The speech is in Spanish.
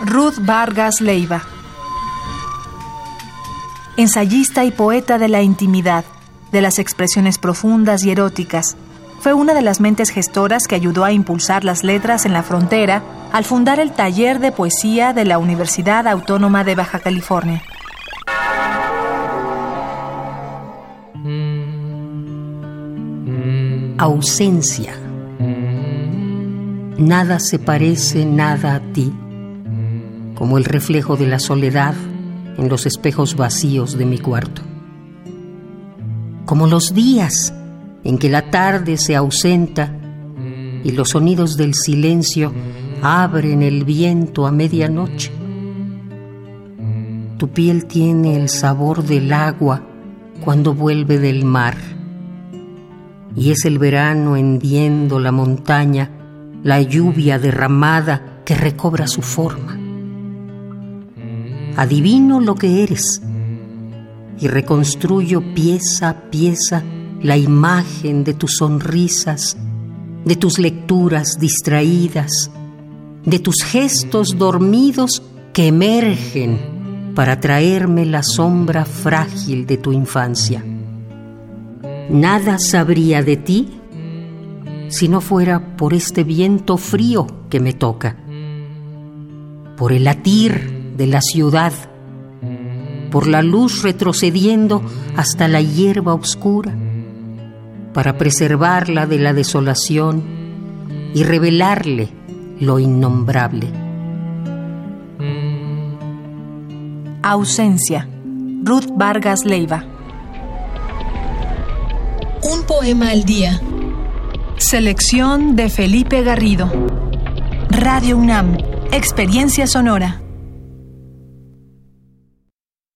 Ruth Vargas Leiva. Ensayista y poeta de la intimidad, de las expresiones profundas y eróticas, fue una de las mentes gestoras que ayudó a impulsar las letras en la frontera al fundar el taller de poesía de la Universidad Autónoma de Baja California. Ausencia. Nada se parece nada a ti, como el reflejo de la soledad en los espejos vacíos de mi cuarto. Como los días en que la tarde se ausenta y los sonidos del silencio abren el viento a medianoche. Tu piel tiene el sabor del agua cuando vuelve del mar. Y es el verano hendiendo la montaña, la lluvia derramada que recobra su forma. Adivino lo que eres y reconstruyo pieza a pieza la imagen de tus sonrisas, de tus lecturas distraídas, de tus gestos dormidos que emergen para traerme la sombra frágil de tu infancia. Nada sabría de ti si no fuera por este viento frío que me toca, por el latir de la ciudad, por la luz retrocediendo hasta la hierba oscura para preservarla de la desolación y revelarle lo innombrable. Ausencia. Ruth Vargas Leiva. Un poema al día. Selección de Felipe Garrido. Radio UNAM. Experiencia sonora.